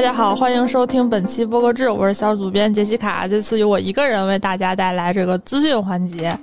大家好，欢迎收听本期播客志，我是小主编杰西卡。这次由我一个人为大家带来这个资讯环节。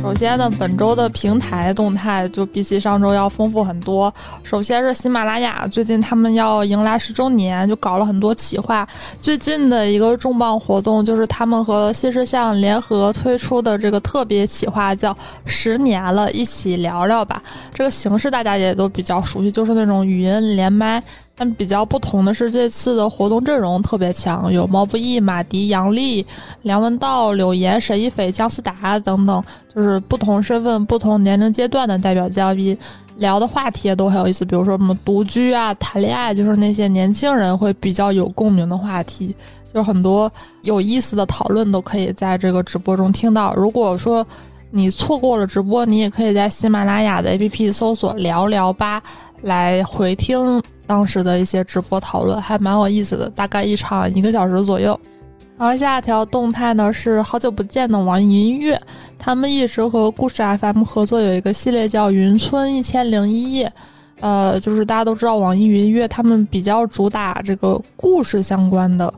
首先呢，本周的平台动态就比起上周要丰富很多。首先是喜马拉雅，最近他们要迎来十周年，就搞了很多企划。最近的一个重磅活动就是他们和新事项联合推出的这个特别企划，叫“十年了，一起聊聊吧”。这个形式大家也都比较熟悉，就是那种语音连麦。但比较不同的是，这次的活动阵容特别强，有毛不易、马迪、杨笠、梁文道、柳岩、沈一斐、姜思达等等，就是不同身份、不同年龄阶段的代表嘉宾，聊的话题也都很有意思。比如说什么独居啊、谈恋爱，就是那些年轻人会比较有共鸣的话题，就很多有意思的讨论都可以在这个直播中听到。如果说你错过了直播，你也可以在喜马拉雅的 APP 搜索“聊聊吧”来回听。当时的一些直播讨论还蛮有意思的，大概一场一个小时左右。然后下一条动态呢是好久不见的网易云音乐，他们一直和故事 FM 合作，有一个系列叫《云村一千零一夜》。呃，就是大家都知道网易云音乐他们比较主打这个故事相关的。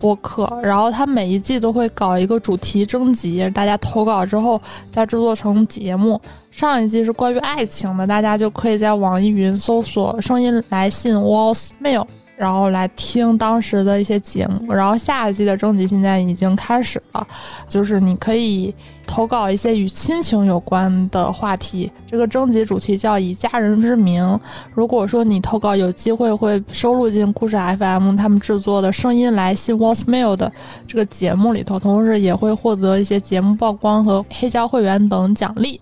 播客，然后它每一季都会搞一个主题征集，大家投稿之后再制作成节目。上一季是关于爱情的，大家就可以在网易云搜索“声音来信 ”（voicemail）。然后来听当时的一些节目，然后下一季的征集现在已经开始了，就是你可以投稿一些与亲情有关的话题。这个征集主题叫以家人之名。如果说你投稿有机会会收录进故事 FM 他们制作的声音来信 Voicemail 的这个节目里头，同时也会获得一些节目曝光和黑胶会员等奖励。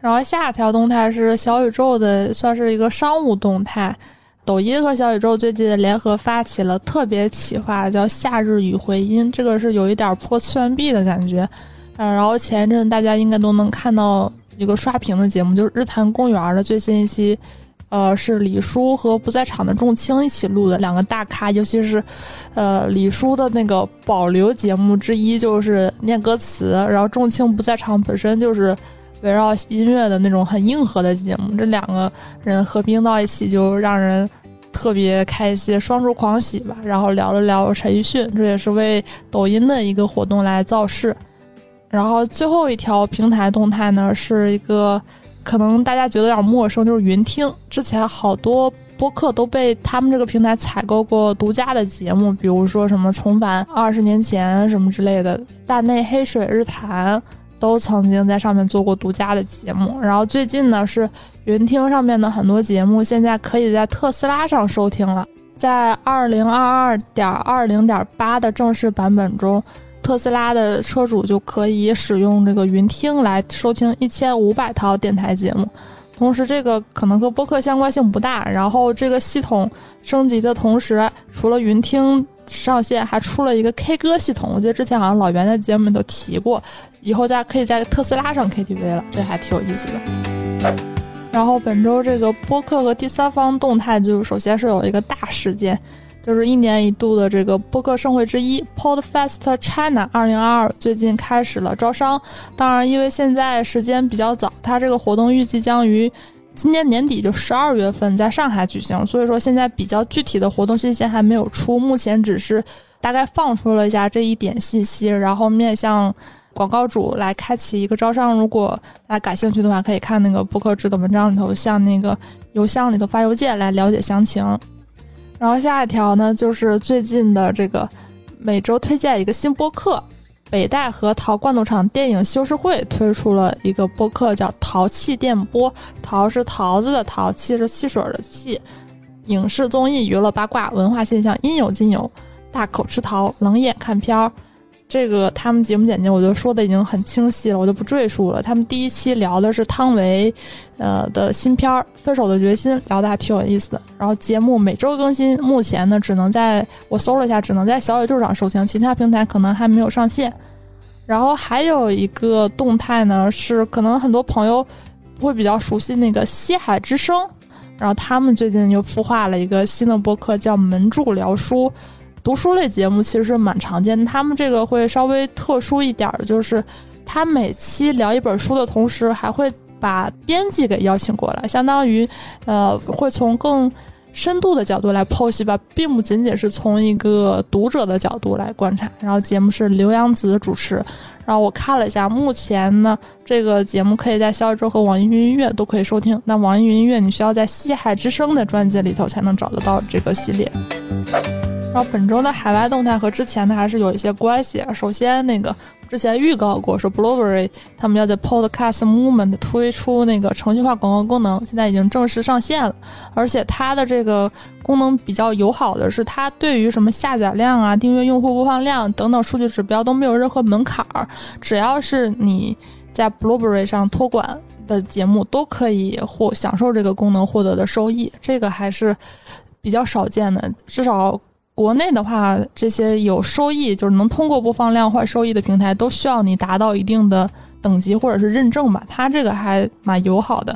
然后下一条动态是小宇宙的，算是一个商务动态。抖音和小宇宙最近联合发起了特别企划，叫“夏日与回音”，这个是有一点破次元壁的感觉。嗯，然后前一阵大家应该都能看到一个刷屏的节目，就是日坛公园的最新一期，呃，是李叔和不在场的仲青一起录的两个大咖，尤其是，呃，李叔的那个保留节目之一就是念歌词，然后仲青不在场本身就是围绕音乐的那种很硬核的节目，这两个人合并到一起就让人。特别开心，双出狂喜吧。然后聊了聊陈奕迅，这也是为抖音的一个活动来造势。然后最后一条平台动态呢，是一个可能大家觉得有点陌生，就是云听。之前好多播客都被他们这个平台采购过独家的节目，比如说什么重返二十年前什么之类的，大内黑水日谈。都曾经在上面做过独家的节目，然后最近呢是云听上面的很多节目，现在可以在特斯拉上收听了。在二零二二点二零点八的正式版本中，特斯拉的车主就可以使用这个云听来收听一千五百套电台节目。同时，这个可能和播客相关性不大。然后这个系统升级的同时，除了云听。上线还出了一个 K 歌系统，我记得之前好像老袁在节目里头提过，以后大家可以在特斯拉上 KTV 了，这还挺有意思的。然后本周这个播客和第三方动态，就首先是有一个大事件，就是一年一度的这个播客盛会之一 Podfest China 2022最近开始了招商。当然，因为现在时间比较早，它这个活动预计将于。今年年底就十二月份在上海举行，所以说现在比较具体的活动信息还没有出，目前只是大概放出了一下这一点信息，然后面向广告主来开启一个招商。如果大家感兴趣的话，可以看那个博客制的文章里头，向那个邮箱里头发邮件来了解详情。然后下一条呢，就是最近的这个每周推荐一个新播客。北戴河陶罐头厂电影修饰会推出了一个播客，叫《淘气电波》。淘是桃子的淘，气是汽水的气。影视综艺、娱乐八卦、文化现象，应有尽有。大口吃桃，冷眼看片儿。这个他们节目简介我就说的已经很清晰了，我就不赘述了。他们第一期聊的是汤唯，呃的新片《分手的决心》，聊的还挺有意思的。然后节目每周更新，目前呢只能在我搜了一下，只能在小宇宙上收听，其他平台可能还没有上线。然后还有一个动态呢，是可能很多朋友会比较熟悉那个西海之声，然后他们最近又孵化了一个新的播客，叫门柱聊书。读书类节目其实是蛮常见的，他们这个会稍微特殊一点儿，就是他每期聊一本书的同时，还会把编辑给邀请过来，相当于，呃，会从更深度的角度来剖析吧，并不仅仅是从一个读者的角度来观察。然后节目是刘洋子主持，然后我看了一下，目前呢这个节目可以在小宇宙和网易云音乐都可以收听。那网易云音乐你需要在《西海之声》的专辑里头才能找得到这个系列。然后本周的海外动态和之前的还是有一些关系。首先，那个之前预告过说，Blueberry 他们要在 Podcast Movement 推出那个程序化广告功能，现在已经正式上线了。而且它的这个功能比较友好的是，它对于什么下载量啊、订阅用户播放量等等数据指标都没有任何门槛儿，只要是你在 Blueberry 上托管的节目，都可以获享受这个功能获得的收益。这个还是比较少见的，至少。国内的话，这些有收益，就是能通过播放量换收益的平台，都需要你达到一定的等级或者是认证吧。它这个还蛮友好的。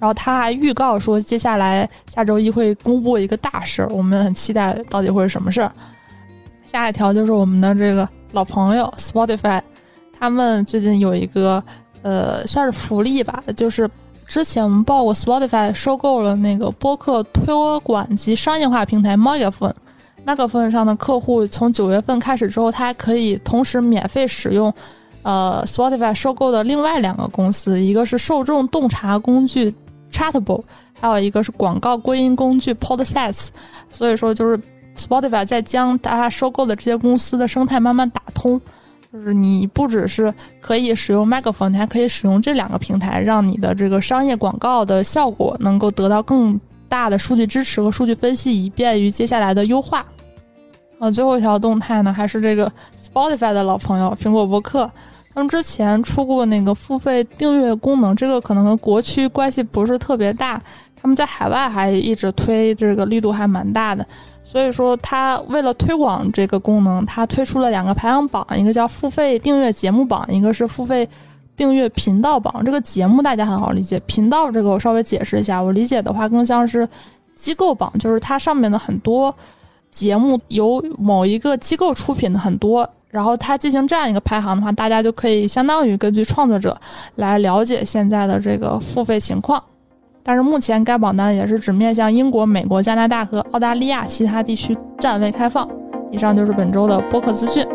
然后他还预告说，接下来下周一会公布一个大事儿，我们很期待到底会是什么事儿。下一条就是我们的这个老朋友 Spotify，他们最近有一个呃算是福利吧，就是之前我们报过 Spotify 收购了那个播客托管及商业化平台 Megaphone。Megaphone 上的客户从九月份开始之后，他还可以同时免费使用，呃，Spotify 收购的另外两个公司，一个是受众洞察工具 Chatable，还有一个是广告归因工具 Podsets。所以说，就是 Spotify 在将大家收购的这些公司的生态慢慢打通，就是你不只是可以使用 Megaphone，你还可以使用这两个平台，让你的这个商业广告的效果能够得到更。大的数据支持和数据分析，以便于接下来的优化。啊，最后一条动态呢，还是这个 Spotify 的老朋友苹果播客，他们之前出过那个付费订阅功能，这个可能和国区关系不是特别大。他们在海外还一直推这个力度还蛮大的，所以说他为了推广这个功能，他推出了两个排行榜，一个叫付费订阅节目榜，一个是付费。订阅频道榜这个节目大家很好理解，频道这个我稍微解释一下，我理解的话更像是机构榜，就是它上面的很多节目由某一个机构出品的很多，然后它进行这样一个排行的话，大家就可以相当于根据创作者来了解现在的这个付费情况。但是目前该榜单也是只面向英国、美国、加拿大和澳大利亚其他地区暂未开放。以上就是本周的播客资讯。